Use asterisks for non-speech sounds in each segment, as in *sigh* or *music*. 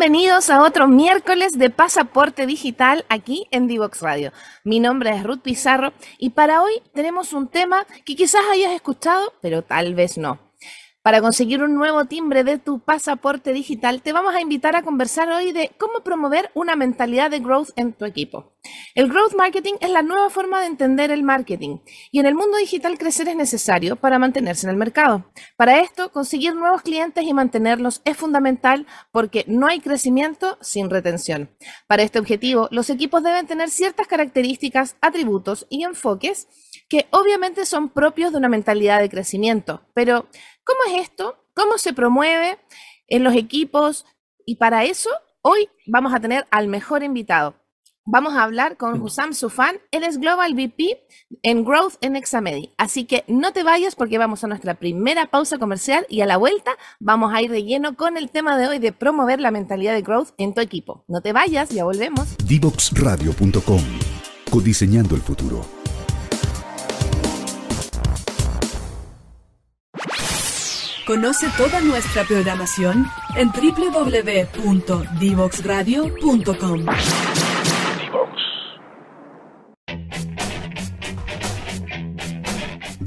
Bienvenidos a otro miércoles de Pasaporte Digital aquí en Divox Radio. Mi nombre es Ruth Pizarro y para hoy tenemos un tema que quizás hayas escuchado, pero tal vez no. Para conseguir un nuevo timbre de tu pasaporte digital, te vamos a invitar a conversar hoy de cómo promover una mentalidad de growth en tu equipo. El growth marketing es la nueva forma de entender el marketing y en el mundo digital crecer es necesario para mantenerse en el mercado. Para esto, conseguir nuevos clientes y mantenerlos es fundamental porque no hay crecimiento sin retención. Para este objetivo, los equipos deben tener ciertas características, atributos y enfoques que obviamente son propios de una mentalidad de crecimiento, pero ¿Cómo es esto? ¿Cómo se promueve en los equipos? Y para eso, hoy vamos a tener al mejor invitado. Vamos a hablar con Hussam Sufan. Él es Global VP en Growth en Examedi. Así que no te vayas porque vamos a nuestra primera pausa comercial y a la vuelta vamos a ir de lleno con el tema de hoy de promover la mentalidad de growth en tu equipo. No te vayas, ya volvemos. Divoxradio.com. Codiseñando el futuro. Conoce toda nuestra programación en www.divoxradio.com.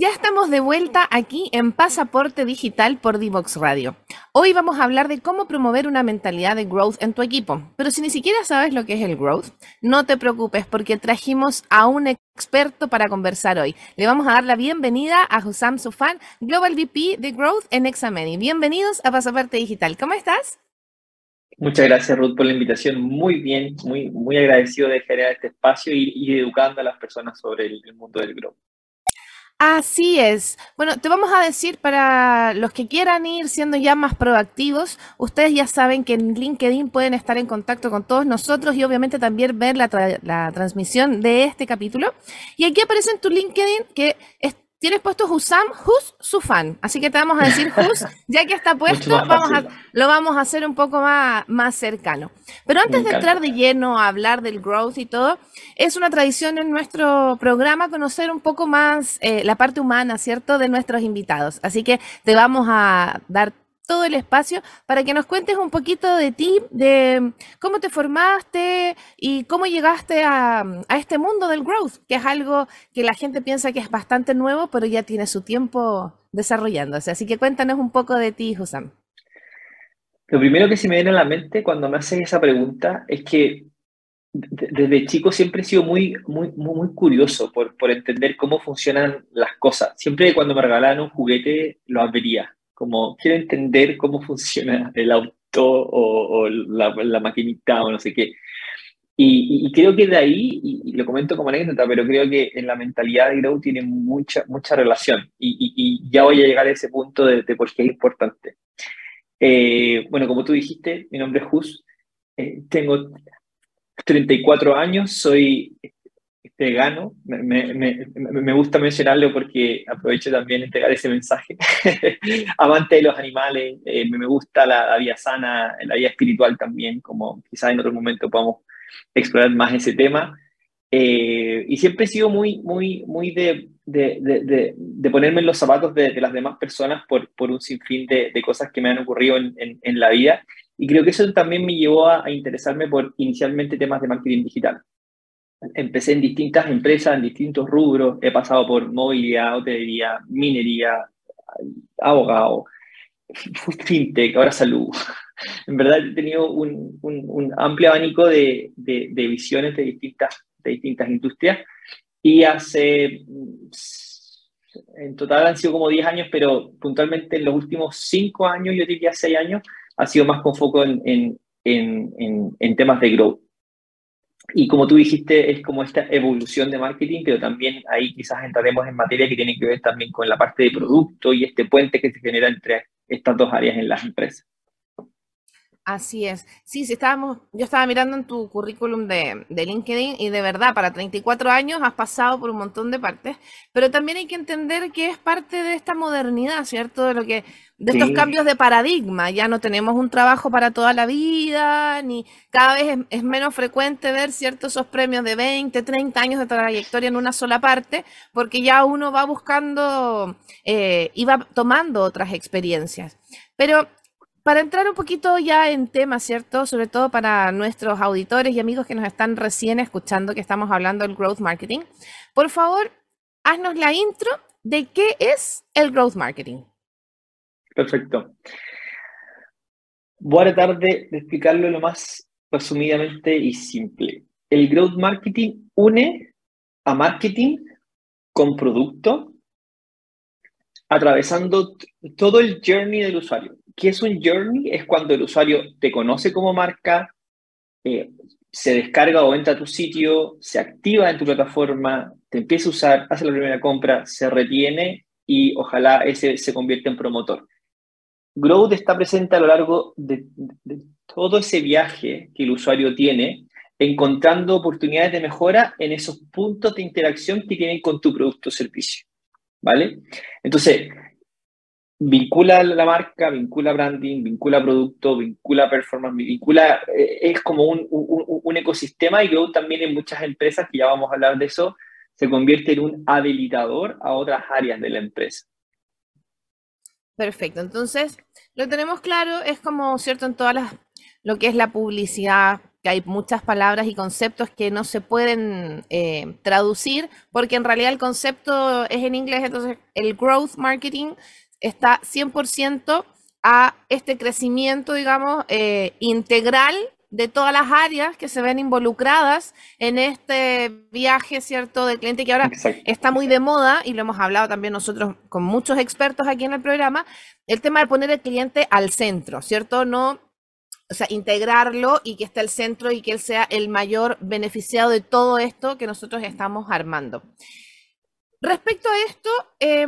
Ya estamos de vuelta aquí en Pasaporte Digital por Divox Radio. Hoy vamos a hablar de cómo promover una mentalidad de growth en tu equipo. Pero si ni siquiera sabes lo que es el growth, no te preocupes porque trajimos a un experto para conversar hoy. Le vamos a dar la bienvenida a Hussam Sufan, Global VP de Growth en Exameni. Bienvenidos a Pasaporte Digital. ¿Cómo estás? Muchas gracias, Ruth, por la invitación. Muy bien, muy, muy agradecido de generar este espacio y, educando a las personas sobre el mundo del growth. Así es. Bueno, te vamos a decir para los que quieran ir siendo ya más proactivos, ustedes ya saben que en LinkedIn pueden estar en contacto con todos nosotros y obviamente también ver la, transmisión de este capítulo. Y aquí aparece en tu LinkedIn que es tienes puesto Husam, Hus, su fan. Así que te vamos a decir Hus, *laughs* ya que está puesto, vamos a, lo vamos a hacer un poco más, más cercano. Pero antes de entrar de lleno a hablar del growth y todo, es una tradición en nuestro programa conocer un poco más eh, la parte humana, ¿cierto?, de nuestros invitados. Así que te vamos a dar todo el espacio para que nos cuentes un poquito de ti, de cómo te formaste y cómo llegaste a, este mundo del growth, que es algo que la gente piensa que es bastante nuevo, pero ya tiene su tiempo desarrollándose. Así que cuéntanos un poco de ti, Husam. Lo primero que se me viene a la mente cuando me haces esa pregunta es que desde chico siempre he sido muy, muy, muy, curioso por, por entender cómo funcionan las cosas. Siempre cuando me regalaban un juguete lo abriría como quiero entender cómo funciona el auto o, la, maquinita o no sé qué. Y, creo que de ahí, y, lo comento como anécdota, pero creo que en la mentalidad de Grow tiene mucha, mucha relación. Y, ya voy a llegar a ese punto de, por qué es importante. Eh, bueno, como tú dijiste, mi nombre es Jus, eh, tengo 34 años, soy vegano. Me, me, me, gusta mencionarlo porque aprovecho también entregar ese mensaje. *laughs* Amante de los animales, eh, me gusta la, vida sana, la vida espiritual también, como quizás en otro momento podamos explorar más ese tema. Eh, y siempre he sido muy, muy, muy de, de, de, de ponerme en los zapatos de, las demás personas por, por un sinfín de, cosas que me han ocurrido en, en, la vida. Y creo que eso también me llevó a, a interesarme por inicialmente temas de marketing digital empecé en distintas empresas, en distintos rubros, he pasado por movilidad, hotelería, minería, abogado, fintech, ahora salud. *laughs* En verdad he tenido un, un, amplio abanico de, de, de, visiones de distintas, de distintas industrias y hace, en total han sido como 10 años, pero puntualmente en los últimos 5 años, yo diría 6 años, ha sido más con foco en, en, en, en temas de growth. Y como tú dijiste, es como esta evolución de marketing, pero también ahí quizás entraremos en materia que tiene que ver también con la parte de producto y este puente que se genera entre estas dos áreas en las empresas. Así es. Sí, sí, estábamos, yo estaba mirando en tu currículum de, de, LinkedIn y de verdad, para 34 años has pasado por un montón de partes, pero también hay que entender que es parte de esta modernidad, ¿cierto? De lo que, de estos cambios de paradigma. Ya no tenemos un trabajo para toda la vida, ni cada vez es, es, menos frecuente ver ciertos esos premios de 20, 30 años de trayectoria en una sola parte, porque ya uno va buscando eh, y va tomando otras experiencias. Pero para entrar un poquito ya en tema, ¿cierto? Sobre todo para nuestros auditores y amigos que nos están recién escuchando que estamos hablando del growth marketing, por favor, haznos la intro de qué es el growth marketing. Perfecto. Voy a tratar de, de explicarlo lo más resumidamente y simple. El growth marketing une a marketing con producto, atravesando todo el journey del usuario. ¿Qué es un journey? Es cuando el usuario te conoce como marca, eh, se descarga o entra a tu sitio, se activa en tu plataforma, te empieza a usar, hace la primera compra, se retiene y ojalá ese se convierta en promotor. Growth está presente a lo largo de, de todo ese viaje que el usuario tiene, encontrando oportunidades de mejora en esos puntos de interacción que tienen con tu producto o servicio. ¿Vale? Entonces, vincula la marca, vincula branding, vincula producto, vincula performance, vincula, eh, es como un, un, un, ecosistema y luego también en muchas empresas, que ya vamos a hablar de eso, se convierte en un habilitador a otras áreas de la empresa. Perfecto, entonces lo tenemos claro, es como, ¿cierto? En todas las, lo que es la publicidad, que hay muchas palabras y conceptos que no se pueden eh, traducir, porque en realidad el concepto es en inglés, entonces el growth marketing está 100% a este crecimiento, digamos, eh, integral de todas las áreas que se ven involucradas en este viaje, ¿cierto?, del cliente que ahora Exacto. está muy de moda y lo hemos hablado también nosotros con muchos expertos aquí en el programa, el tema de poner el cliente al centro, ¿cierto? No, o sea, integrarlo y que esté al centro y que él sea el mayor beneficiado de todo esto que nosotros estamos armando. Respecto a esto, eh,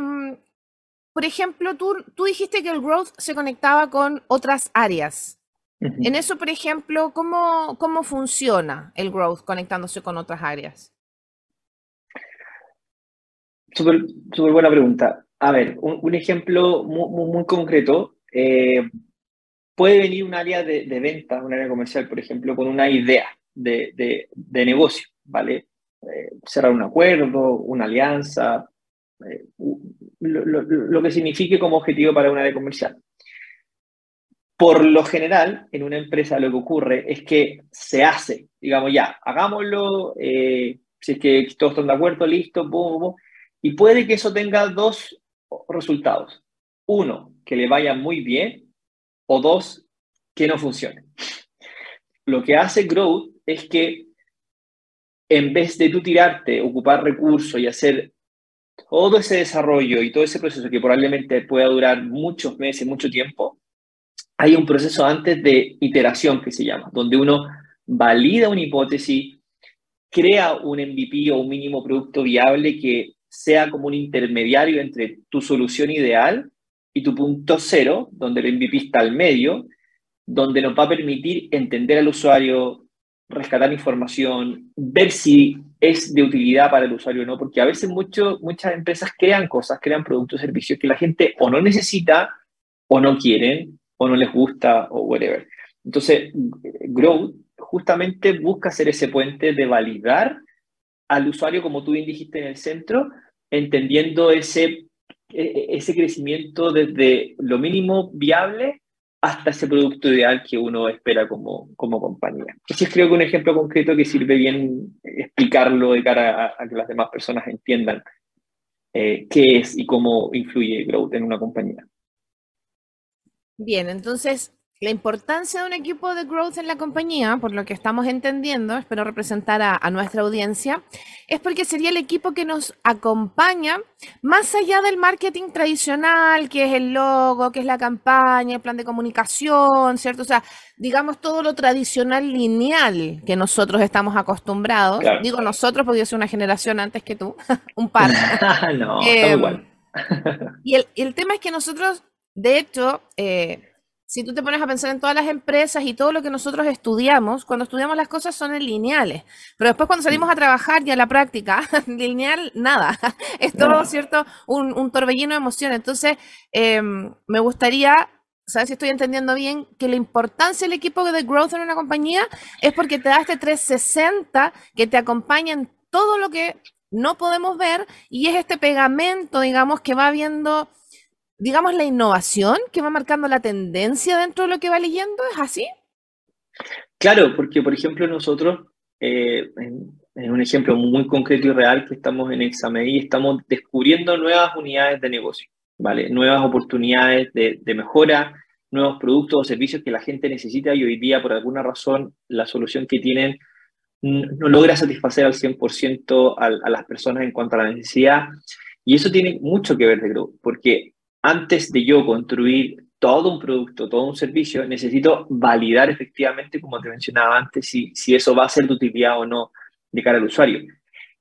por ejemplo, tú, tú dijiste que el growth se conectaba con otras áreas. Uh -huh. En eso, por ejemplo, ¿cómo, ¿cómo funciona el growth conectándose con otras áreas? Súper super buena pregunta. A ver, un, un ejemplo muy, muy, muy concreto. Eh, puede venir un área de, de, venta, un área comercial, por ejemplo, con una idea de, de, de negocio, ¿vale? Eh, cerrar un acuerdo, una alianza, eh, lo, que signifique como objetivo para una área comercial. Por lo general, en una empresa lo que ocurre es que se hace, digamos ya, hagámoslo, eh, si es que todos están de acuerdo, listo, y puede que eso tenga dos resultados. Uno, que le vaya muy bien, o dos, que no funcione. Lo que hace Growth es que en vez de tú tirarte, ocupar recursos y hacer todo ese desarrollo y todo ese proceso que probablemente pueda durar muchos meses, mucho tiempo, hay un proceso antes de iteración que se llama, donde uno valida una hipótesis, crea un MVP o un mínimo producto viable que sea como un intermediario entre tu solución ideal y tu punto cero, donde el MVP está al medio, donde nos va a permitir entender al usuario, rescatar información, ver si es de utilidad para el usuario o no, porque a veces mucho, muchas empresas crean cosas, crean productos, servicios que la gente o no necesita, o no quieren, o no les gusta, o whatever. Entonces, Growth justamente busca hacer ese puente de validar al usuario, como tú bien dijiste en el centro, entendiendo ese, ese crecimiento desde lo mínimo viable hasta ese producto ideal que uno espera como, como compañía. Ese es creo que un ejemplo concreto que sirve bien explicarlo de cara a, que las demás personas entiendan eh, qué es y cómo influye Growth en una compañía. Bien, entonces la importancia de un equipo de growth en la compañía, por lo que estamos entendiendo, espero representar a, a, nuestra audiencia, es porque sería el equipo que nos acompaña más allá del marketing tradicional, que es el logo, que es la campaña, el plan de comunicación, ¿cierto? O sea, digamos todo lo tradicional lineal que nosotros estamos acostumbrados. Claro. Digo nosotros porque yo soy una generación antes que tú, *laughs* un par. *laughs* no, eh, igual. y el, el tema es que nosotros, de hecho, eh, si tú te pones a pensar en todas las empresas y todo lo que nosotros estudiamos, cuando estudiamos las cosas son en lineales, pero después cuando salimos a trabajar y a la práctica, *laughs* lineal, nada, *laughs* es todo, ¿cierto? Un, torbellino de emociones. Entonces, em, me gustaría ¿sabes si estoy entendiendo bien? Que la importancia del equipo de growth en una compañía es porque te da este 360 que te acompaña en todo lo que no podemos ver y es este pegamento, digamos, que va viendo, digamos, la innovación, que va marcando la tendencia dentro de lo que va leyendo, ¿es así? Claro, porque por ejemplo nosotros, eh, en, un ejemplo muy concreto y real que estamos en Examedi, estamos descubriendo nuevas unidades de negocio. ¿vale? Nuevas oportunidades de, mejora, nuevos productos o servicios que la gente necesita y hoy día, por alguna razón, la solución que tienen no logra satisfacer al 100% a, a las personas en cuanto a la necesidad. Y eso tiene mucho que ver de Grow, porque antes de yo construir todo un producto, todo un servicio, necesito validar efectivamente, como te mencionaba antes, si, si eso va a ser de utilidad o no de cara al usuario.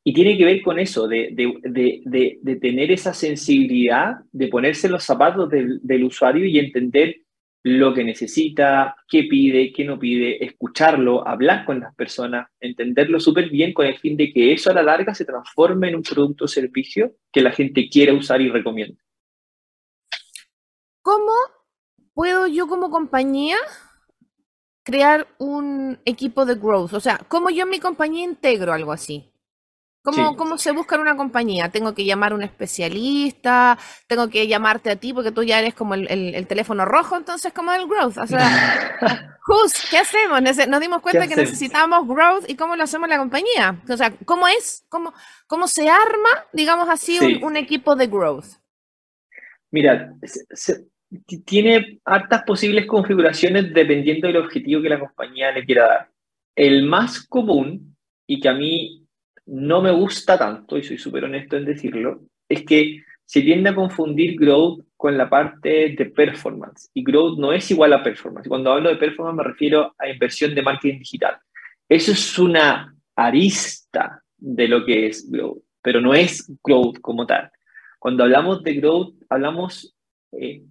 Y tiene que ver con eso, de, de, de, tener esa sensibilidad, de ponerse los zapatos del, del, usuario y entender lo que necesita, qué pide, qué no pide, escucharlo, hablar con las personas, entenderlo súper bien con el fin de que eso a la larga se transforme en un producto o servicio que la gente quiera usar y recomienda. ¿Cómo puedo yo como compañía crear un equipo de growth? O sea, ¿cómo yo en mi compañía integro algo así? ¿Cómo, se busca en una compañía? ¿Tengo que llamar a un especialista? ¿Tengo que llamarte a ti porque tú ya eres como el, teléfono rojo, entonces como el growth? O sea, *laughs* ¿qué hacemos? Nos dimos cuenta que necesitamos growth y cómo lo hacemos en la compañía. O sea, ¿cómo es? ¿Cómo, cómo se arma, digamos así, un, equipo de growth? Mira, tiene hartas posibles configuraciones dependiendo del objetivo que la compañía le quiera dar. El más común y que a mí no me gusta tanto, y soy súper honesto en decirlo, es que se tiende a confundir growth con la parte de performance. Y growth no es igual a performance. Cuando hablo de performance me refiero a inversión de marketing digital. Eso es una arista de lo que es growth, pero no es growth como tal. Cuando hablamos de growth, hablamos eh,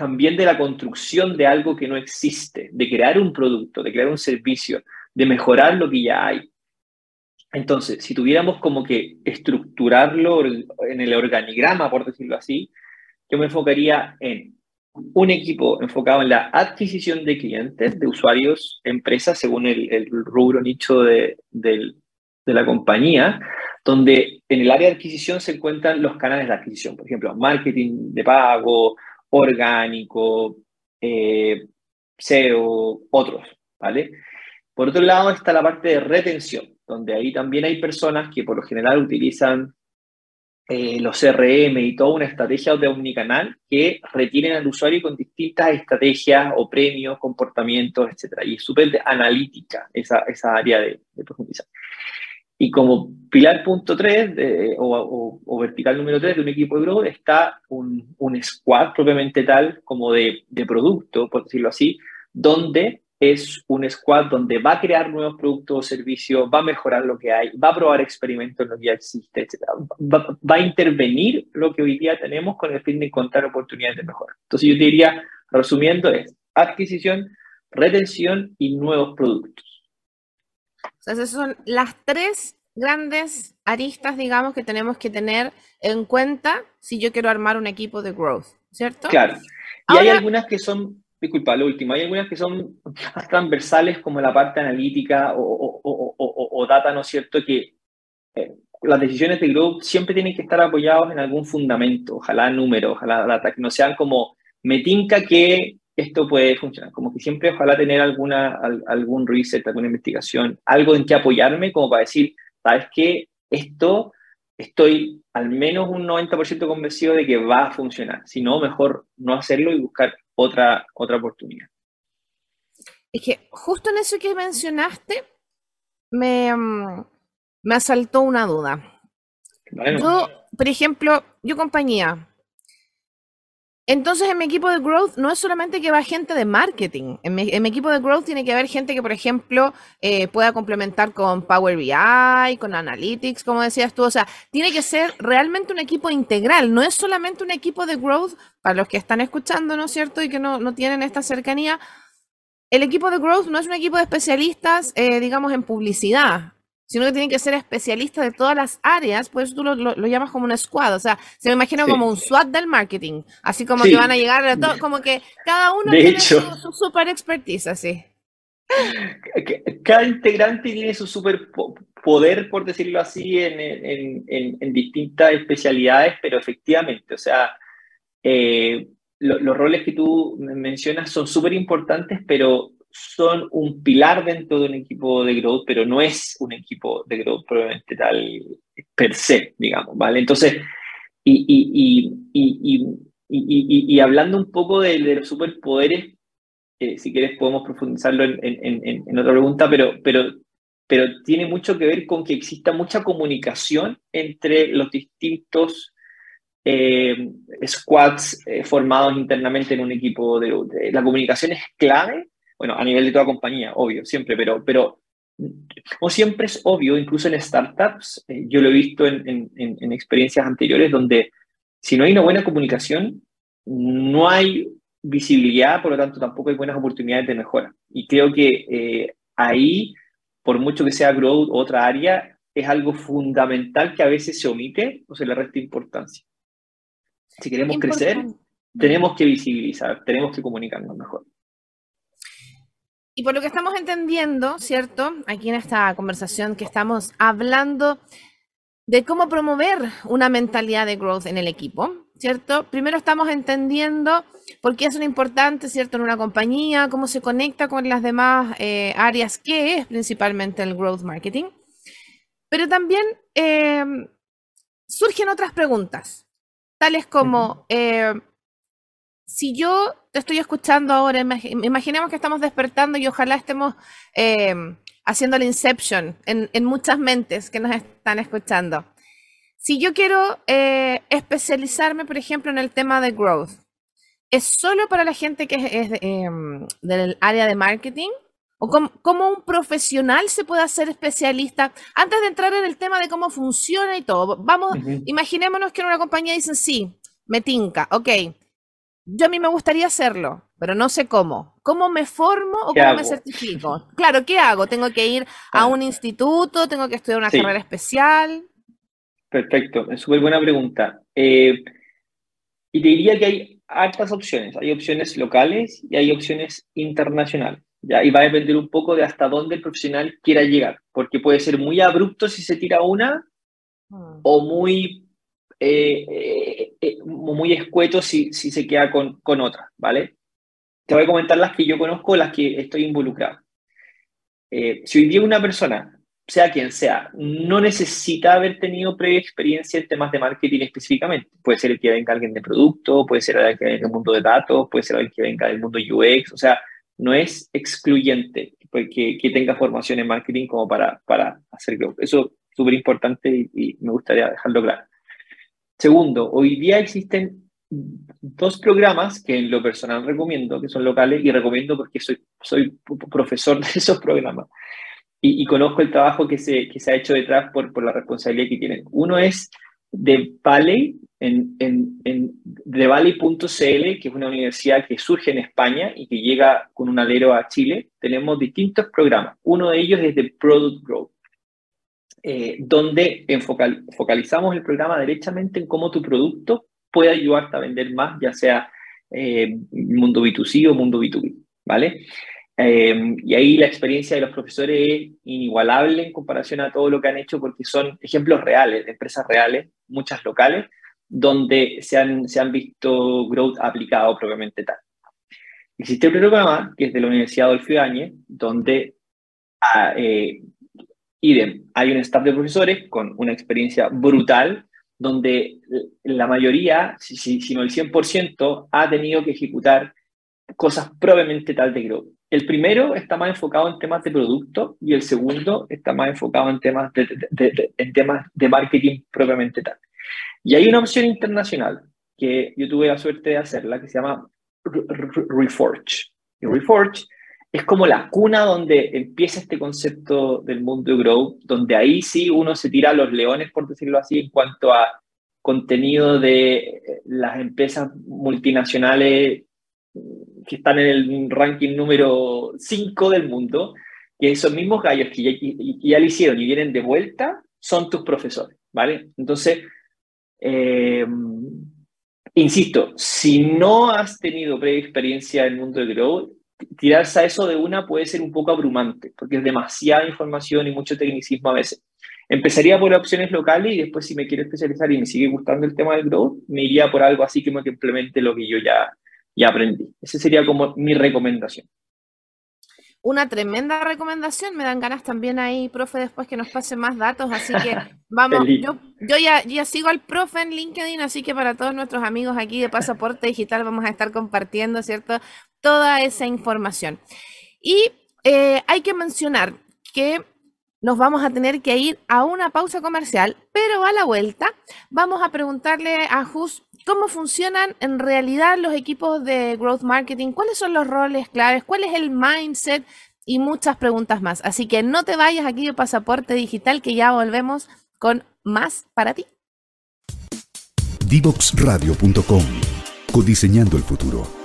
también de la construcción de algo que no existe, de crear un producto, de crear un servicio, de mejorar lo que ya hay. Entonces, si tuviéramos como que estructurarlo en el organigrama, por decirlo así, yo me enfocaría en un equipo enfocado en la adquisición de clientes, de usuarios, empresas, según el, rubro nicho de, la compañía, donde en el área de adquisición se encuentran los canales de adquisición, por ejemplo, marketing de pago, orgánico, eh, SEO, otros, ¿vale? Por otro lado está la parte de retención, donde ahí también hay personas que por lo general utilizan eh, los CRM y toda una estrategia de omnicanal que retienen al usuario con distintas estrategias o premios, comportamientos, etc. Y es súper analítica esa, esa área de, profundización. Y como pilar punto 3 o, o, vertical número 3 de un equipo de growth está un, un squad propiamente tal como de, de producto, por decirlo así, donde es un squad donde va a crear nuevos productos o servicios, va a mejorar lo que hay, va a probar experimentos en lo que ya existe, etc. Va, a intervenir lo que hoy día tenemos con el fin de encontrar oportunidades de mejora. Entonces yo diría, resumiendo, es adquisición, retención y nuevos productos. Esas son las tres grandes aristas, digamos, que tenemos que tener en cuenta si yo quiero armar un equipo de growth, ¿cierto? Claro. Y hay algunas que son disculpa, lo último, hay algunas que son más transversales como la parte analítica o, data, ¿no es cierto? Que eh, las decisiones de growth siempre tienen que estar apoyadas en algún fundamento, ojalá número, ojalá data, que no sean como me tinca que esto puede funcionar, como que siempre ojalá tener alguna, algún research, alguna investigación, algo en que apoyarme como para decir, ¿sabes qué? Esto estoy al menos un 90% convencido de que va a funcionar. Si no, mejor no hacerlo y buscar otra, otra oportunidad. Es que justo en eso que mencionaste, me, mm, me asaltó una duda. Yo, por ejemplo, yo compañía, Entonces, en mi equipo de growth no es solamente que va gente de marketing. En mi, equipo de growth tiene que haber gente que, por ejemplo, eh, pueda complementar con Power BI, con Analytics, como decías tú. O sea, tiene que ser realmente un equipo integral. No es solamente un equipo de growth, para los que están escuchando, ¿no es cierto? Y que no, no tienen esta cercanía. El equipo de growth no es un equipo de especialistas, eh, digamos, en publicidad sino que tienen que ser especialistas de todas las áreas, por eso tú lo, lo, llamas como un squad, o sea, se me imagina como un SWAT del marketing, así como que van a llegar, a todo, como que cada uno tiene su, super expertise, así. Cada integrante tiene su super poder, por decirlo así, en, en, en, en distintas especialidades, pero efectivamente, o sea, eh, los roles que tú mencionas son súper importantes, pero son un pilar dentro de un equipo de growth, pero no es un equipo de growth probablemente tal per se, digamos, ¿vale? Entonces, y, y, y, y hablando un poco de, los superpoderes, eh, si quieres podemos profundizarlo en, otra pregunta, pero, pero, pero tiene mucho que ver con que exista mucha comunicación entre los distintos eh, squads eh, formados internamente en un equipo de, de, La comunicación es clave bueno, a nivel de toda compañía, obvio, siempre, pero, pero como siempre es obvio, incluso en startups, eh, yo lo he visto en, en, en, experiencias anteriores donde si no hay una buena comunicación, no hay visibilidad, por lo tanto tampoco hay buenas oportunidades de mejora. Y creo que eh, ahí, por mucho que sea growth o otra área, es algo fundamental que a veces se omite o se le resta importancia. Si queremos crecer, tenemos que visibilizar, tenemos que comunicarnos mejor. Y por lo que estamos entendiendo, ¿cierto? Aquí en esta conversación que estamos hablando de cómo promover una mentalidad de growth en el equipo, ¿cierto? Primero estamos entendiendo por qué es lo importante, ¿cierto? En una compañía, cómo se conecta con las demás eh, áreas, que es principalmente el growth marketing. Pero también eh, surgen otras preguntas, tales como, eh, si yo te estoy escuchando ahora, imaginemos que estamos despertando y ojalá estemos eh, haciendo la inception en, muchas mentes que nos están escuchando. Si yo quiero eh, especializarme, por ejemplo, en el tema de growth, ¿es solo para la gente que es, em, del área de marketing? ¿O cómo, un profesional se puede hacer especialista? Antes de entrar en el tema de cómo funciona y todo, vamos, imaginémonos que en una compañía dicen, sí, me tinca, ok, yo a mí me gustaría hacerlo, pero no sé cómo. ¿Cómo me formo o cómo me certifico? Claro, ¿qué hago? ¿Tengo que ir a un instituto? ¿Tengo que estudiar una carrera especial? Perfecto, es súper buena pregunta. Eh, y te diría que hay altas opciones. Hay opciones locales y hay opciones internacionales. ¿ya? Y va a depender un poco de hasta dónde el profesional quiera llegar, porque puede ser muy abrupto si se tira una mm. o muy eh, eh, eh, muy escueto si, si se queda con, con otras, ¿vale? Te voy a comentar las que yo conozco, las que estoy involucrado. si hoy día una persona, sea quien sea, no necesita haber tenido previa experiencia en temas de marketing específicamente, puede ser el que venga alguien de producto, puede ser alguien que venga del mundo de datos, puede ser alguien que venga del mundo UX, o sea, no es excluyente que, que tenga formación en marketing como para, para hacer Eso es súper importante y me gustaría dejarlo claro. Segundo, hoy día existen dos programas que en lo personal recomiendo, que son locales, y recomiendo porque soy, soy profesor de *laughs* esos programas y, conozco el trabajo que se, que se ha hecho detrás por, por la responsabilidad que tienen. Uno es de Valley, en, en, en que es una universidad que surge en España y que llega con un alero a Chile. Tenemos distintos programas. Uno de ellos es de Product Growth. Eh, donde focalizamos el programa derechamente en cómo tu producto puede ayudarte a vender más, ya sea eh, mundo B2C o mundo B2B, ¿vale? Eh, y ahí la experiencia de los profesores es inigualable en comparación a todo lo que han hecho porque son ejemplos reales, de empresas reales, muchas locales, donde se han, se han visto growth aplicado propiamente tal. Existe un programa que es de la Universidad Adolfo Ibáñez, donde ah, Idem, hay un staff de profesores con una experiencia brutal, donde la mayoría, si, si no el 100%, ha tenido que ejecutar cosas probablemente tal de growth. El primero está más enfocado en temas de producto y el segundo está más enfocado en temas de, en temas de marketing propiamente tal. Y hay una opción internacional que yo tuve la suerte de hacerla, que se llama Reforge. Y Reforge es como la cuna donde empieza este concepto del mundo de Grow, donde ahí sí uno se tira a los leones, por decirlo así, en cuanto a contenido de eh, las empresas multinacionales que están en el ranking número 5 del mundo, que esos mismos gallos que ya, ya, lo hicieron y vienen de vuelta, son tus profesores, ¿vale? Entonces, eh, insisto, si no has tenido previa experiencia en el mundo de Grow, tirarse a eso de una puede ser un poco abrumante, porque es demasiada información y mucho tecnicismo a veces. Empezaría por opciones locales y después si me quiero especializar y me sigue gustando el tema del growth, me iría por algo así que implemente lo que yo ya, ya aprendí. Esa sería como mi recomendación. Una tremenda recomendación, me dan ganas también ahí, profe, después que nos pase más datos, así que *laughs* vamos, yo, yo ya, ya sigo al profe en LinkedIn, así que para todos nuestros amigos aquí de Pasaporte Digital vamos a estar compartiendo, ¿cierto? Toda esa información. Y eh, hay que mencionar que nos vamos a tener que ir a una pausa comercial, pero a la vuelta vamos a preguntarle a Jus cómo funcionan en realidad los equipos de growth marketing, cuáles son los roles claves, cuál es el mindset y muchas preguntas más. Así que no te vayas aquí de Pasaporte Digital, que ya volvemos con más para ti. Divoxradio.com Codiseñando el futuro.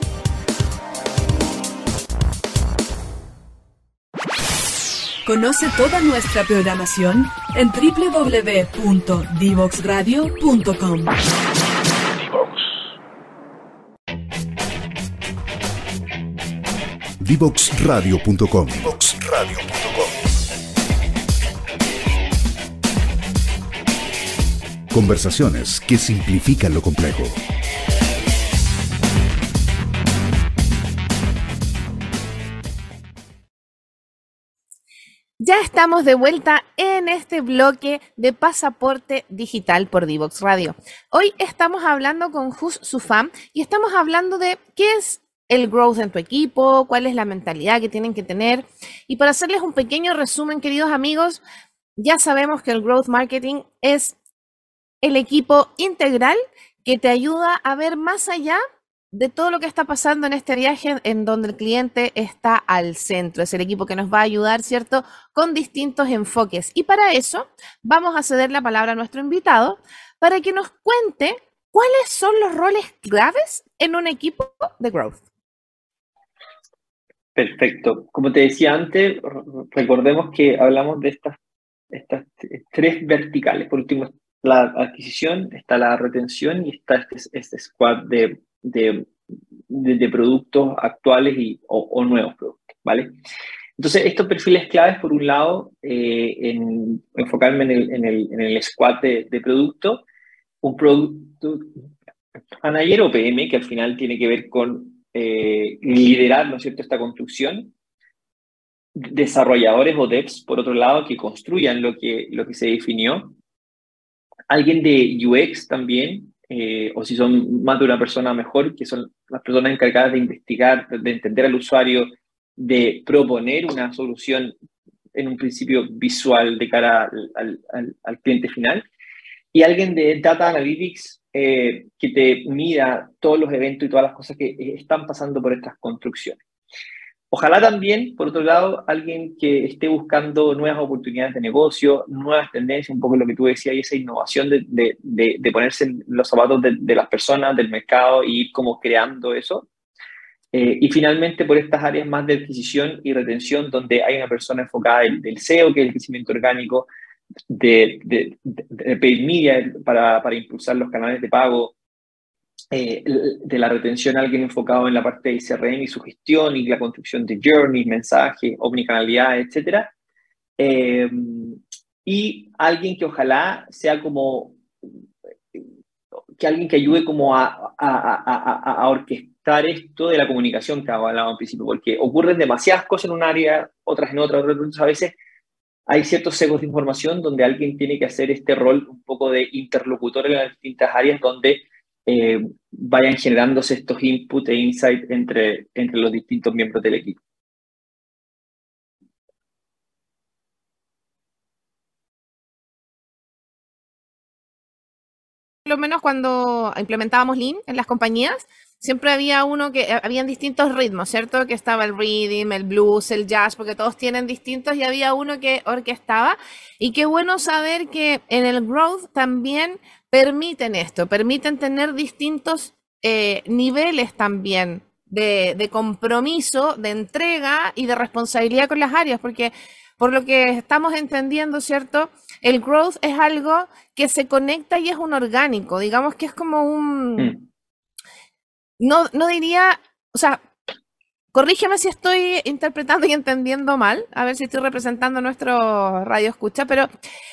Conoce toda nuestra programación en www.divoxradio.com. Divoxradio.com. Conversaciones que simplifican lo complejo. Ya estamos de vuelta en este bloque de pasaporte digital por Divox Radio. Hoy estamos hablando con Jus Sufam y estamos hablando de qué es el growth en tu equipo, cuál es la mentalidad que tienen que tener. Y para hacerles un pequeño resumen, queridos amigos, ya sabemos que el growth marketing es el equipo integral que te ayuda a ver más allá de todo lo que está pasando en este viaje en donde el cliente está al centro. Es el equipo que nos va a ayudar, ¿cierto? Con distintos enfoques. Y para eso vamos a ceder la palabra a nuestro invitado para que nos cuente cuáles son los roles claves en un equipo de growth. Perfecto. Como te decía antes, recordemos que hablamos de estas, estas tres verticales. Por último, la adquisición, está la retención y está este, este squad de, de, de, productos actuales y, o, nuevos productos, ¿vale? Entonces, estos perfiles claves, por un lado, eh, en, enfocarme en el, en el, en el squad de, de producto, un producto manager o PM, que al final tiene que ver con eh, liderar, ¿no es cierto?, esta construcción. Desarrolladores o devs, por otro lado, que construyan lo que, lo que se definió. Alguien de UX también, eh, o si son más de una persona mejor, que son las personas encargadas de investigar, de entender al usuario, de proponer una solución en un principio visual de cara al, al, cliente final. Y alguien de Data Analytics eh, que te mida todos los eventos y todas las cosas que eh, están pasando por estas construcciones. Ojalá también, por otro lado, alguien que esté buscando nuevas oportunidades de negocio, nuevas tendencias, un poco lo que tú decías, y esa innovación de, de, de, ponerse en los zapatos de, las personas, del mercado y ir como creando eso. Eh, y finalmente, por estas áreas más de adquisición y retención, donde hay una persona enfocada del, del SEO, que es el crecimiento orgánico, de, de, de paid media para, para, impulsar los canales de pago, eh, de la retención alguien enfocado en la parte de CRM y su gestión y la construcción de journey, mensajes, omnicanalidad, etc. Eh, y alguien que ojalá sea como, que alguien que ayude como a, a, a, a orquestar esto de la comunicación que hablaba al principio, porque ocurren demasiadas cosas en un área, otras en otra, otras a veces hay ciertos secos de información donde alguien tiene que hacer este rol un poco de interlocutor en las distintas áreas donde eh, vayan generándose estos inputs e insights entre, entre los distintos miembros del equipo. lo menos cuando implementábamos Lean en las compañías, siempre había uno que eh, habían distintos ritmos, ¿cierto? Que estaba el rhythm, el blues, el jazz, porque todos tienen distintos y había uno que orquestaba. Y qué bueno saber que en el growth también permiten esto, permiten tener distintos eh, niveles también de, de, compromiso, de entrega y de responsabilidad con las áreas, porque por lo que estamos entendiendo, ¿cierto? El growth es algo que se conecta y es un orgánico, digamos que es como un... Mm no, no diría, o sea, corrígeme si estoy interpretando y entendiendo mal, a ver si estoy representando nuestro radio escucha, pero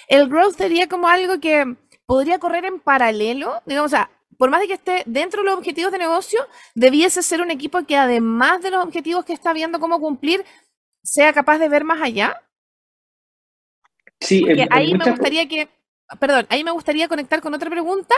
el growth sería como algo que podría correr en paralelo, digamos, o sea, por más de que esté dentro de los objetivos de negocio, debiese ser un equipo que además de los objetivos que está viendo cómo cumplir, sea capaz de ver más allá. Sí, ahí me gustaría que, perdón, ahí me gustaría conectar con otra pregunta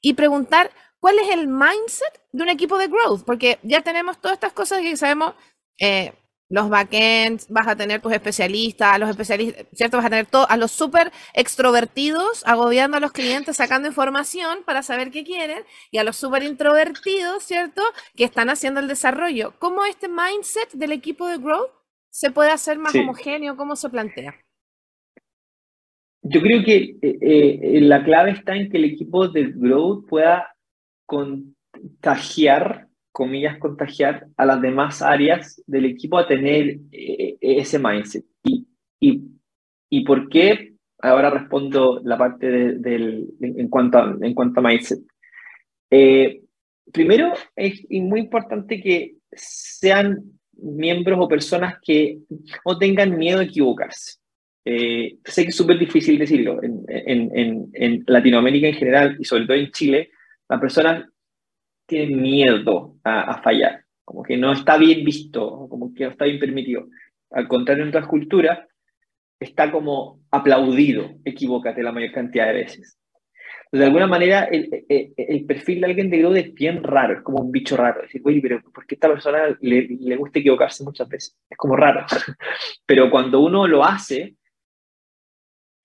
y preguntar cuál es el mindset de un equipo de growth, porque ya tenemos todas estas cosas que sabemos, eh, los backends, vas a tener tus especialistas, a los especialistas, ¿cierto? Vas a tener a los súper extrovertidos agobiando a los clientes, sacando información para saber qué quieren, y a los súper introvertidos, ¿cierto? Que están haciendo el desarrollo. ¿Cómo este mindset del equipo de growth se puede hacer más homogéneo? ¿Cómo se plantea? Yo creo que eh, eh, la clave está en que el equipo de growth pueda contagiar, comillas, contagiar a las demás áreas del equipo a tener eh, ese mindset. Y, y, y, por qué? Ahora respondo la parte del, en, cuanto a, en cuanto mindset. Eh, primero, es muy importante que sean miembros o personas que no tengan miedo a equivocarse. Eh, sé que es súper difícil decirlo. En, en, en, Latinoamérica en general y sobre todo en Chile, la persona tiene miedo a, fallar, como que no está bien visto, como que no está bien permitido. Al contrario, en otras culturas, está como aplaudido, equivócate la mayor cantidad de veces. de alguna manera, el, el, perfil de alguien de growth es bien raro, es como un bicho raro. Decir, oye, pero ¿por qué a esta persona le, le gusta equivocarse muchas veces? Es como raro. *laughs* pero cuando uno lo hace,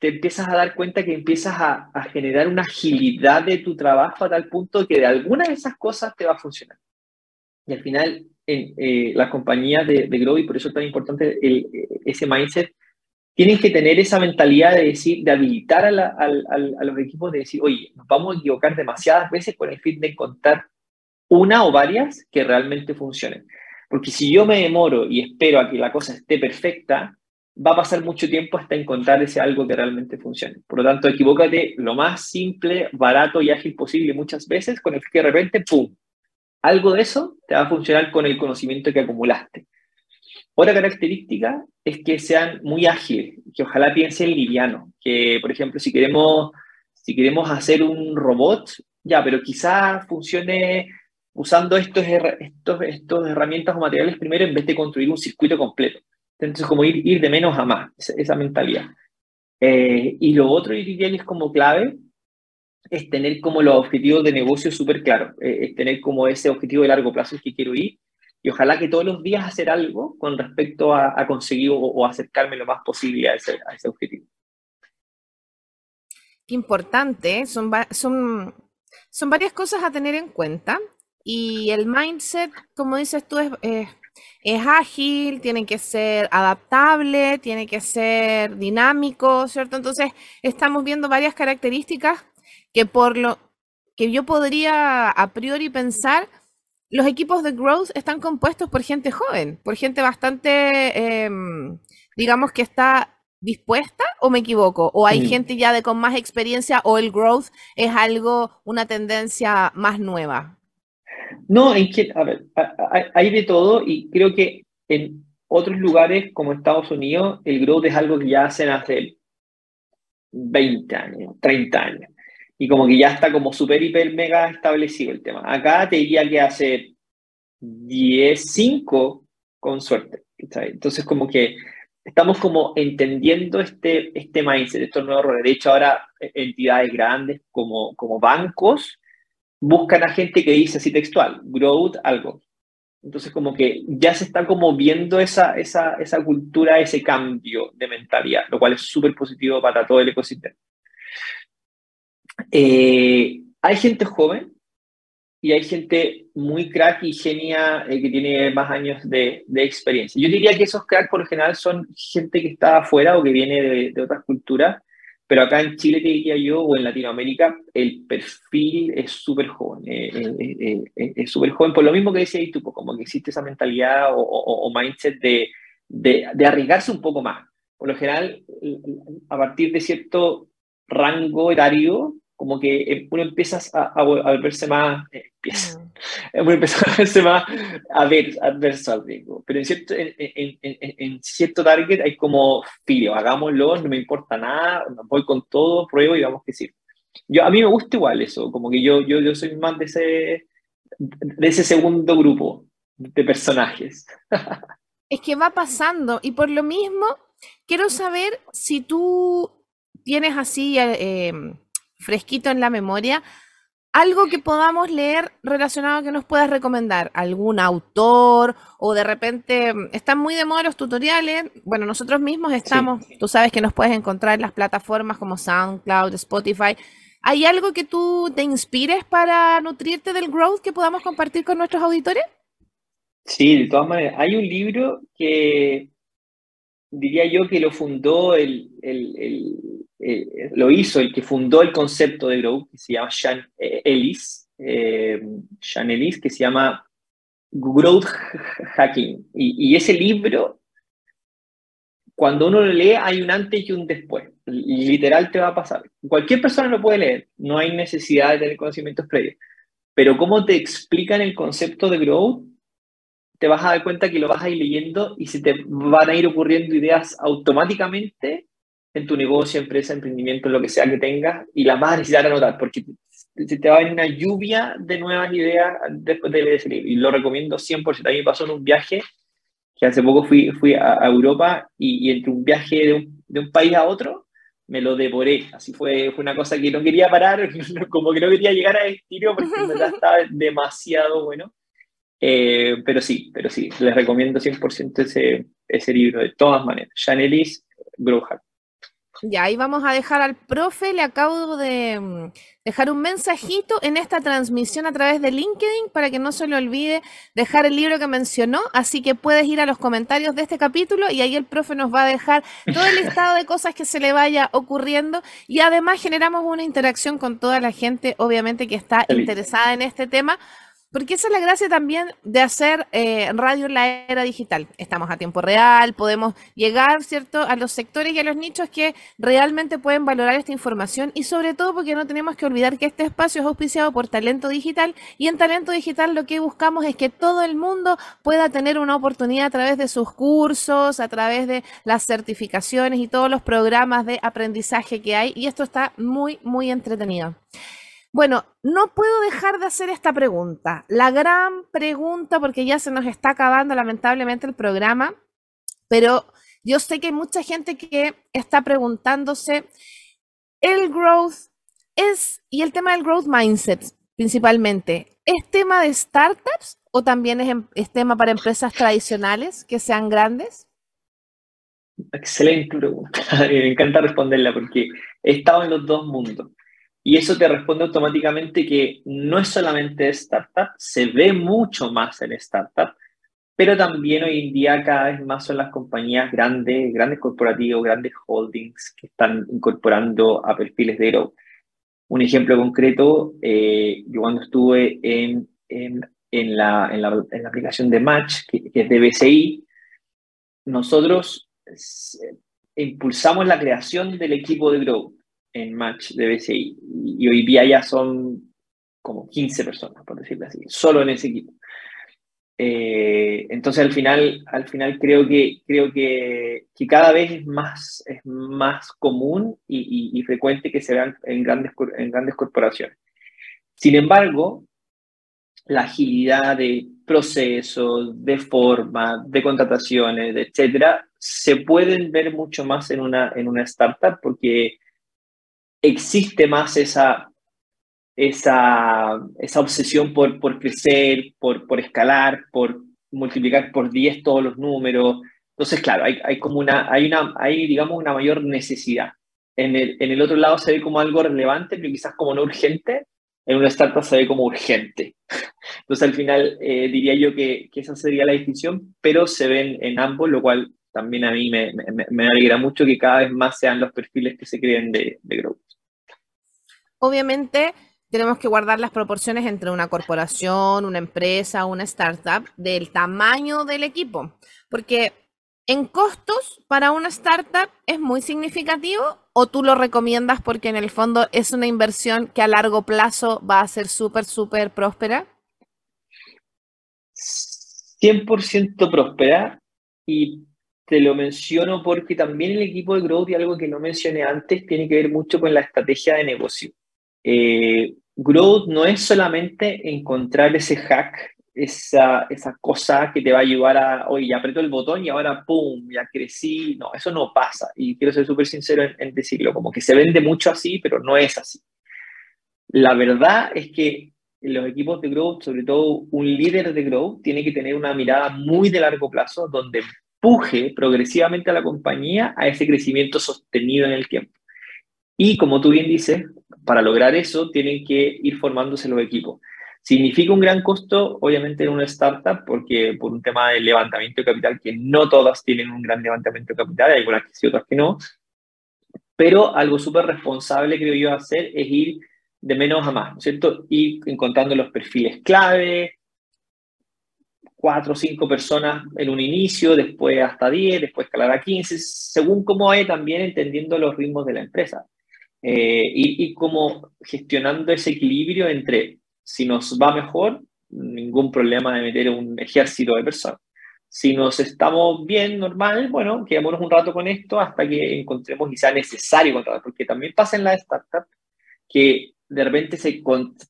te empiezas a dar cuenta que empiezas a, generar una agilidad de tu trabajo a tal punto que de alguna de esas cosas te va a funcionar. Y al final, en eh, las compañías de, de y por eso es tan importante el, ese mindset, tienen que tener esa mentalidad de decir, de habilitar a, a, los equipos de decir, oye, nos vamos a equivocar demasiadas veces con el fin de encontrar una o varias que realmente funcionen. Porque si yo me demoro y espero a que la cosa esté perfecta, va a pasar mucho tiempo hasta encontrar ese algo que realmente funcione. Por lo tanto, equivócate lo más simple, barato y ágil posible muchas veces, con el que de repente, ¡pum! Algo de eso te va a funcionar con el conocimiento que acumulaste. Otra característica es que sean muy ágiles, que ojalá piensen liviano, que por ejemplo si queremos, si queremos hacer un robot, ya, pero quizás funcione usando estos, estos, estos herramientas o materiales primero en vez de construir un circuito completo. Entonces, como ir, ir de menos a más, esa, mentalidad. Eh, y lo otro, diría que es como clave, es tener como los objetivos de negocio súper claros, eh, es tener como ese objetivo de largo plazo que quiero ir y ojalá que todos los días hacer algo con respecto a, conseguir o, acercarme lo más posible a ese, a ese objetivo. Qué importante, son, son, son varias cosas a tener en cuenta y el mindset, como dices tú, es, es es ágil, tiene que ser adaptable, tiene que ser dinámico, ¿cierto? Entonces, estamos viendo varias características que por lo que yo podría a priori pensar, los equipos de growth están compuestos por gente joven, por gente bastante, em, digamos que está dispuesta o me equivoco, o hay gente ya de con más experiencia o el growth es algo, una tendencia más nueva. No, en que, hay de todo y creo que en otros lugares como Estados Unidos el growth es algo que ya hacen hace 20 años, 30 años. Y como que ya está como súper, hiper, mega establecido el tema. Acá te diría que hace 10, 5 con suerte. Entonces como que estamos como entendiendo este, este mindset, estos nuevos roles. De hecho ahora e, entidades grandes como, como bancos buscan a gente que dice así textual, growth, algo. Entonces, como que ya se está como viendo esa, esa, esa cultura, ese cambio de mentalidad, lo cual es súper positivo para todo el ecosistema. Eh, hay gente joven y hay gente muy crack y genia eh, que tiene más años de, de, experiencia. Yo diría que esos cracks por lo general son gente que está afuera o que viene de, de otras culturas, pero acá en Chile, te diría yo, o en Latinoamérica, el perfil es súper joven. Eh, eh, es súper joven, por lo mismo que decías tú, como que existe esa mentalidad o mindset de, de, arriesgarse un poco más. Por lo general, a partir de cierto rango etario, como que em, uno empieza a, a, verse más, eh, empieza, mm. *laughs* uno empieza a verse más a ver, adverso al riesgo. Pero en cierto, en, en, en, cierto target hay como, filio, hagámoslo, no me importa nada, voy con todo, pruebo y vamos que sí. Yo, a mí me gusta igual eso, como que yo, yo, yo soy más de ese, de ese segundo grupo de personajes. *laughs* Es que va pasando y por lo mismo quiero saber si tú tienes así... Eh, em, fresquito en la memoria, algo que podamos leer relacionado que nos puedas recomendar, algún autor o de repente mm, están muy de moda los tutoriales. Bueno, nosotros mismos estamos, tú sabes que nos puedes encontrar en las plataformas como SoundCloud, Spotify. ¿Hay algo que tú te inspires para nutrirte del growth que podamos compartir con nuestros auditores? Sí, de todas maneras. Hay un libro que diría yo que lo fundó el, eh, lo hizo el que fundó el concepto de Growth, que se llama Sean Ellis, eh, Sean Ellis, que se llama Growth Hacking. Y, ese libro, cuando uno lo lee, hay un antes y un después. Literal te va a pasar. Cualquier persona lo puede leer, no hay necesidad de tener conocimientos previos. Pero cómo te explican el concepto de Growth, te vas a dar cuenta que lo vas a ir leyendo y se te van a ir ocurriendo ideas automáticamente en tu negocio, empresa, emprendimiento, lo que sea que tengas, y las vas a necesitar anotar, porque se te va a venir una lluvia de nuevas ideas después de leer ese libro. Y lo recomiendo 100%. A mí me pasó en un viaje, que hace poco fui, fui a, Europa, y, entre un viaje de un, de un, país a otro, me lo devoré. Así fue, fue una cosa que no quería parar, *laughs* como que no quería llegar a estilo, porque en verdad estaba demasiado bueno. Eh, pero sí, pero sí, les recomiendo 100% ese, ese libro, de todas maneras. Janelis Grow ya, ahí vamos a dejar al profe, le acabo de mm, dejar un mensajito en esta transmisión a través de LinkedIn para que no se le olvide dejar el libro que mencionó, así que puedes ir a los comentarios de este capítulo y ahí el profe nos va a dejar todo el listado de cosas que se le vaya ocurriendo. Y además generamos una interacción con toda la gente, obviamente que está interesada en este tema porque esa es la gracia también de hacer eh, radio en la era digital. Estamos a tiempo real, podemos llegar, ¿cierto?, a los sectores y a los nichos que realmente pueden valorar esta información y sobre todo porque no tenemos que olvidar que este espacio es auspiciado por Talento Digital y en Talento Digital lo que buscamos es que todo el mundo pueda tener una oportunidad a través de sus cursos, a través de las certificaciones y todos los programas de aprendizaje que hay y esto está muy, muy entretenido. Bueno, no puedo dejar de hacer esta pregunta. La gran pregunta, porque ya se nos está acabando lamentablemente el programa, pero yo sé que hay mucha gente que está preguntándose, el growth es, y el tema del growth mindset principalmente, ¿es tema de startups o también es, em, tema para empresas tradicionales que sean grandes? Excelente pregunta. *laughs* Me encanta responderla porque he estado en los dos mundos. Y eso te responde automáticamente que no es solamente startup, se ve mucho más en startup, pero también hoy en día cada vez más son las compañías grandes, grandes corporativos, grandes holdings que están incorporando a perfiles de growth. Un ejemplo concreto, eh, yo cuando estuve en, en, la, en, la, aplicación de Match, que, que es de BCI, nosotros eh, impulsamos la creación del equipo de growth en match de BCI. Y, hoy día ya son como 15 personas, por decirlo así, solo en ese equipo. Eh, entonces al final, al final creo que, creo que, que, cada vez es más, es más común y, frecuente que se vean en grandes, en grandes corporaciones. Sin embargo, la agilidad de procesos, de forma, de contrataciones, etcétera, se pueden ver mucho más en una, en una startup porque existe más esa, esa, esa obsesión por, por crecer, por, por escalar, por multiplicar por 10 todos los números. Entonces, claro, hay, hay como una, hay una, hay, digamos, una mayor necesidad. En el, en el otro lado se ve como algo relevante, pero quizás como no urgente, en una startup se ve como urgente. *laughs* Entonces, al final, eh, diría yo que, que, esa sería la distinción, pero se ven en ambos, lo cual también a mí me, me, me, alegra mucho que cada vez más sean los perfiles que se creen de, de growth. Obviamente, tenemos que guardar las proporciones entre una corporación, una empresa, una startup, del tamaño del equipo, porque en costos para una startup es muy significativo o tú lo recomiendas porque en el fondo es una inversión que a largo plazo va a ser súper, súper próspera? 100% próspera y te lo menciono porque también el equipo de Growth y algo que no mencioné antes tiene que ver mucho con la estrategia de negocio. Eh, growth no es solamente encontrar ese hack, esa, esa cosa que te va a ayudar a, oye, ya aprieto el botón y ahora, ¡pum!, ya crecí. No, eso no pasa. Y quiero ser súper sincero en, en decirlo, como que se vende mucho así, pero no es así. La verdad es que los equipos de growth, sobre todo un líder de growth, tiene que tener una mirada muy de largo plazo donde empuje progresivamente a la compañía a ese crecimiento sostenido en el tiempo. Y como tú bien dices, para lograr eso tienen que ir formándose los equipos. Significa un gran costo, obviamente, en una startup, porque por un tema de levantamiento de capital, que no todas tienen un gran levantamiento de capital, hay algunas que sí, otras que no, pero algo súper responsable, creo yo, hacer es ir de menos a más, ¿no es cierto? Ir encontrando los perfiles clave, cuatro o cinco personas en un inicio, después hasta 10, después escalar a 15, según cómo vaya también entendiendo los ritmos de la empresa. Eh, y, y como gestionando ese equilibrio entre si nos va mejor, ningún problema de meter un ejército de personas. Si nos estamos bien, normal, bueno, quedémonos un rato con esto hasta que encontremos y sea necesario contratar, porque también pasa en la startup que de repente se,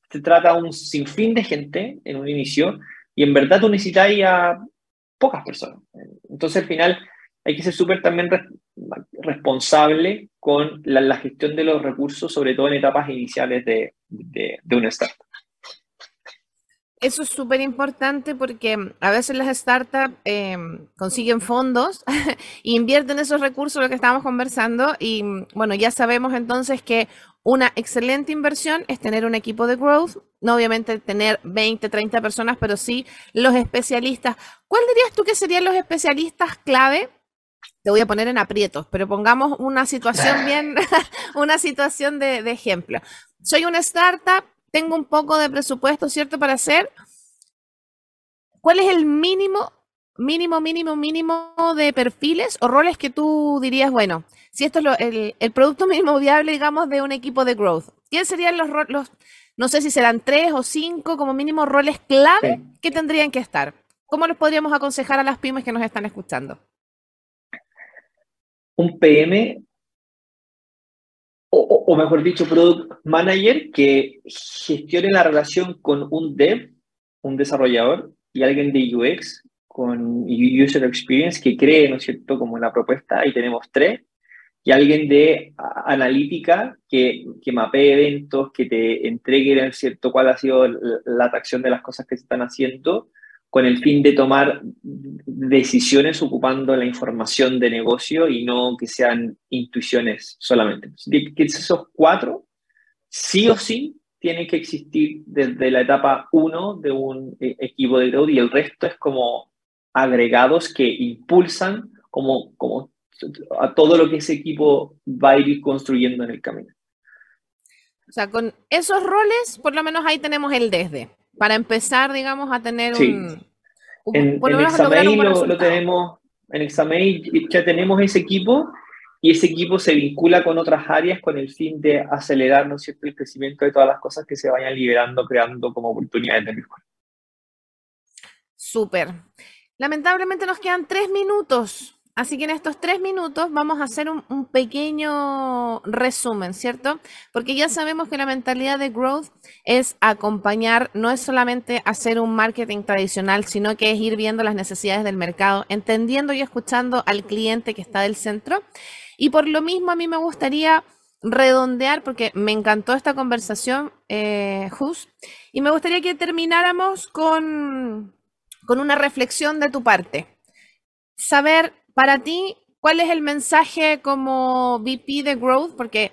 se trata un sinfín de gente en un inicio y en verdad tú necesitas a pocas personas. Entonces al final hay que ser súper también responsable con la, gestión de los recursos, sobre todo en etapas iniciales de, de, de una startup. Eso es súper importante porque a veces las startups eh, consiguen fondos e *laughs* invierten esos recursos, lo que estábamos conversando, y bueno, ya sabemos entonces que una excelente inversión es tener un equipo de growth, no obviamente tener 20, 30 personas, pero sí los especialistas. ¿Cuál dirías tú que serían los especialistas clave te voy a poner en aprietos, pero pongamos una situación *laughs* bien, *laughs* una situación de, de, ejemplo. Soy una startup, tengo un poco de presupuesto, ¿cierto? Para hacer. ¿Cuál es el mínimo, mínimo, mínimo, mínimo de perfiles o roles que tú dirías, bueno, si esto es lo, el, el, producto *laughs* mínimo viable, digamos, de un equipo de growth? ¿Quiénes serían los, los no sé si serán tres o cinco como mínimo roles clave sí. que tendrían que estar? ¿Cómo los podríamos aconsejar a las pymes que nos están escuchando? Un PM o, mejor dicho, Product Manager que gestione la relación con un dev, un desarrollador y alguien de UX con User Experience que cree, ¿no es cierto?, como la propuesta, ahí tenemos tres, y alguien de analítica que, que mapee eventos, que te entregue, ¿no es cierto?, cuál ha sido la atracción de las cosas que se están haciendo, con el fin de tomar decisiones ocupando la información de negocio y no que sean intuiciones solamente. Esos cuatro, sí o sí, tienen que existir desde la etapa uno de un eh, equipo de growth y el resto es como agregados que impulsan como, como a todo lo que ese equipo va a ir construyendo en el camino. O sea, con esos roles, por lo menos ahí tenemos el desde para empezar, digamos, a tener sí. un, un... En, en lo, lo, tenemos, en Examail ya tenemos ese equipo y ese equipo se vincula con otras áreas con el fin de acelerar, ¿no es cierto?, el crecimiento de todas las cosas que se vayan liberando, creando como oportunidades de mejora. Súper. Lamentablemente nos quedan tres minutos. Así que en estos tres minutos vamos a hacer un, pequeño resumen, ¿cierto? Porque ya sabemos que la mentalidad de growth es acompañar, no es solamente hacer un marketing tradicional, sino que es ir viendo las necesidades del mercado, entendiendo y escuchando al cliente que está del centro. Y por lo mismo a mí me gustaría redondear, porque me encantó esta conversación, eh, Jus, y me gustaría que termináramos con, con una reflexión de tu parte. Saber para ti, ¿cuál es el mensaje como VP de Growth? Porque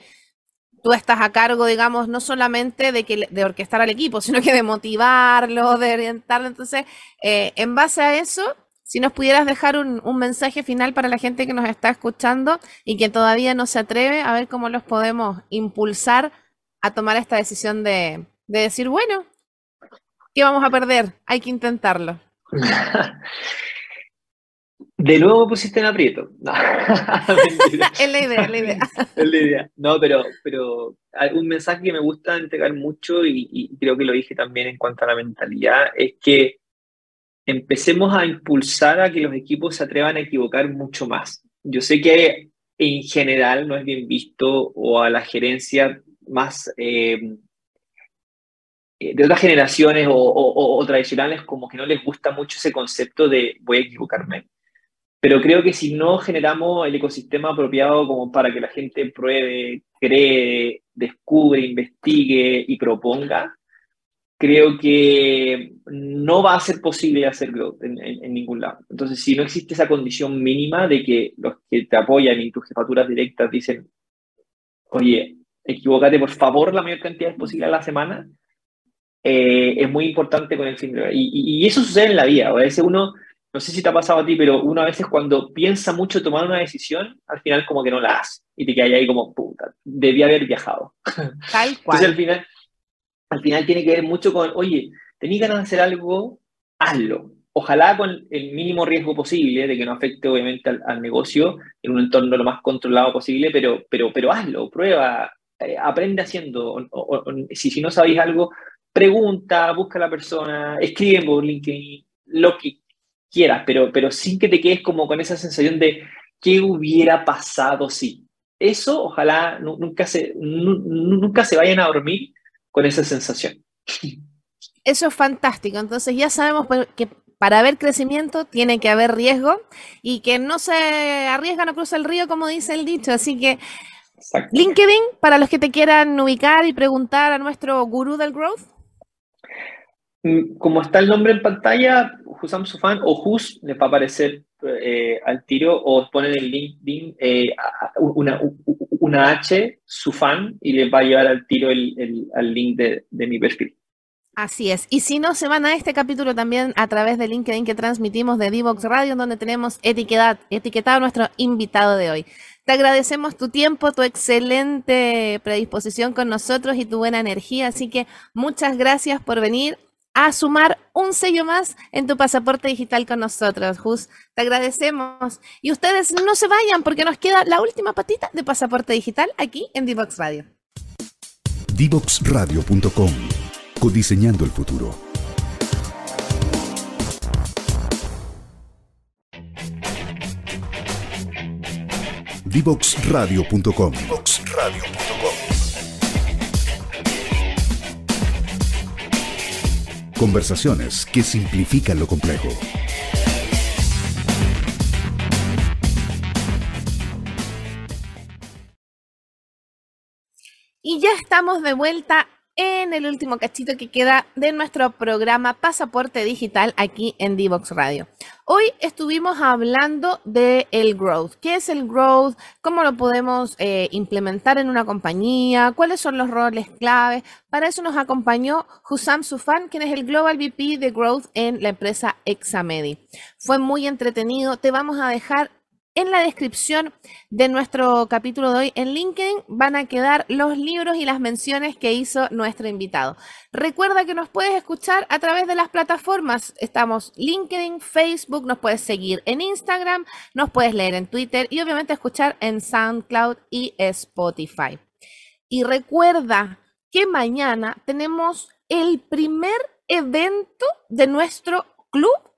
tú estás a cargo, digamos, no solamente de, que, de orquestar al equipo, sino que de motivarlo, de orientarlo. Entonces, eh, en base a eso, si nos pudieras dejar un, mensaje final para la gente que nos está escuchando y que todavía no se atreve, a ver cómo los podemos impulsar a tomar esta decisión de, de decir, bueno, ¿qué vamos a perder? Hay que intentarlo. *laughs* De nuevo pusiste en aprieto. *laughs* es la idea, es la idea. es la idea. No, pero, pero un mensaje que me gusta entregar mucho y, creo que lo dije también en cuanto a la mentalidad es que empecemos a impulsar a que los equipos se atrevan a equivocar mucho más. Yo sé que en general no es bien visto o a la gerencia más eh, de otras generaciones o tradicionales como que no les gusta mucho ese concepto de voy a equivocarme pero creo que si no generamos el ecosistema apropiado como para que la gente pruebe, cree, descubre, investigue y proponga, creo que no va a ser posible hacer growth en, ningún lado. Entonces, si no existe esa condición mínima de que los que te apoyan y tus jefaturas directas dicen, oye, equivócate por favor la mayor cantidad posible a la semana, eh, es muy importante con el fin de... Y, y, eso sucede en la vida. A veces uno no sé si te ha pasado a ti, pero uno a veces cuando piensa mucho tomar una decisión, al final como que no la hace y te quedas ahí como, puta, debía haber viajado. *laughs* Tal cual. Entonces al final, al final tiene que ver mucho con, oye, tenías ganas de hacer algo, hazlo. Ojalá con el mínimo riesgo posible de que no afecte obviamente al, negocio en un entorno lo más controlado posible, pero, pero, pero hazlo, prueba, eh, aprende haciendo. si, si no sabéis algo, pregunta, busca a la persona, escribe por LinkedIn, lo que quieras, pero, pero sin que te quedes como con esa sensación de qué hubiera pasado si. Eso ojalá nunca se, nunca se vayan a dormir con esa sensación. Eso es fantástico. Entonces ya sabemos que para haber crecimiento tiene que haber riesgo y que no se arriesga no cruza el río, como dice el dicho. Así que LinkedIn, para los que te quieran ubicar y preguntar a nuestro gurú del growth. Mm, como está el nombre en pantalla, Husam Sufan o Hus les va a aparecer eh, al tiro o ponen en LinkedIn eh, una, una, H, Sufan, y les va a llevar al tiro el, al link de, de, mi perfil. Así es. Y si no, se van a este capítulo también a través de LinkedIn que transmitimos de Divox Radio, donde tenemos etiquetado, etiquetado a nuestro invitado de hoy. Te agradecemos tu tiempo, tu excelente predisposición con nosotros y tu buena energía. Así que muchas gracias por venir a sumar un sello más en tu pasaporte digital con nosotros, Jus. Te agradecemos. Y ustedes no se vayan porque nos queda la última patita de pasaporte digital aquí en Divox Radio. Divoxradio.com. Codiseñando el futuro. Divoxradio.com. Conversaciones que simplifican lo complejo. Y ya estamos de vuelta en el último cachito que queda de nuestro programa Pasaporte Digital aquí en Divox Radio. Hoy estuvimos hablando de el growth. ¿Qué es el growth? ¿Cómo lo podemos eh, implementar en una compañía? ¿Cuáles son los roles clave? Para eso nos acompañó Husam Sufan, quien es el Global VP de Growth en la empresa Examedi. Fue muy entretenido. Te vamos a dejar en la descripción de nuestro capítulo de hoy en LinkedIn van a quedar los libros y las menciones que hizo nuestro invitado. Recuerda que nos puedes escuchar a través de las plataformas. Estamos LinkedIn, Facebook, nos puedes seguir en Instagram, nos puedes leer en Twitter y obviamente escuchar en SoundCloud y Spotify. Y recuerda que mañana tenemos el primer evento de nuestro club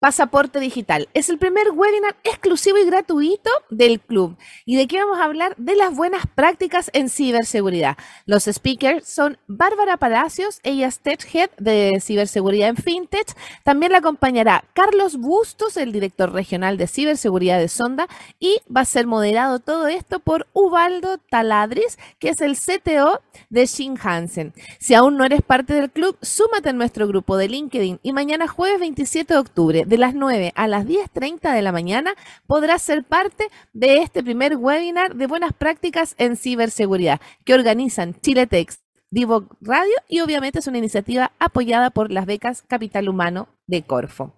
Pasaporte Digital. Es el primer webinar exclusivo y gratuito del club. ¿Y de qué vamos a hablar? De las buenas prácticas en ciberseguridad. Los speakers son Bárbara Palacios, ella es Tech Head de ciberseguridad en FinTech. También la acompañará Carlos Bustos, el director regional de ciberseguridad de Sonda. Y va a ser moderado todo esto por Ubaldo Taladris, que es el CTO de Shin Hansen. Si aún no eres parte del club, súmate a nuestro grupo de LinkedIn y mañana jueves 27 de octubre de las 9 a las 10.30 de la mañana podrás ser parte de este primer webinar de buenas prácticas en ciberseguridad que organizan Chiletex, Divo Radio y obviamente es una iniciativa apoyada por las becas Capital Humano de Corfo.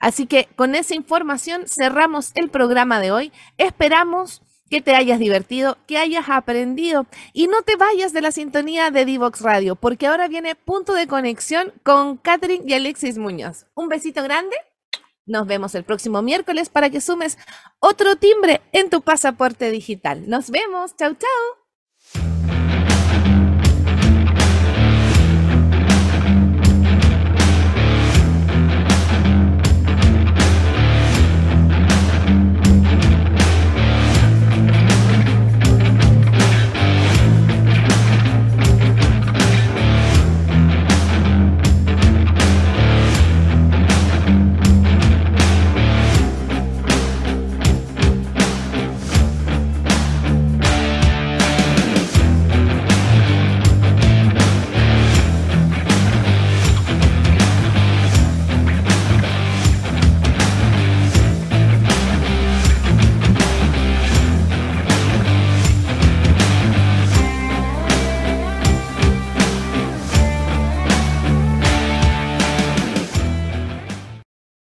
Así que con esa información cerramos el programa de hoy. Esperamos que te hayas divertido, que hayas aprendido y no te vayas de la sintonía de Divox Radio, porque ahora viene punto de conexión con Catherine y Alexis Muñoz. Un besito grande. Nos vemos el próximo miércoles para que sumes otro timbre en tu pasaporte digital. Nos vemos. Chau, chau.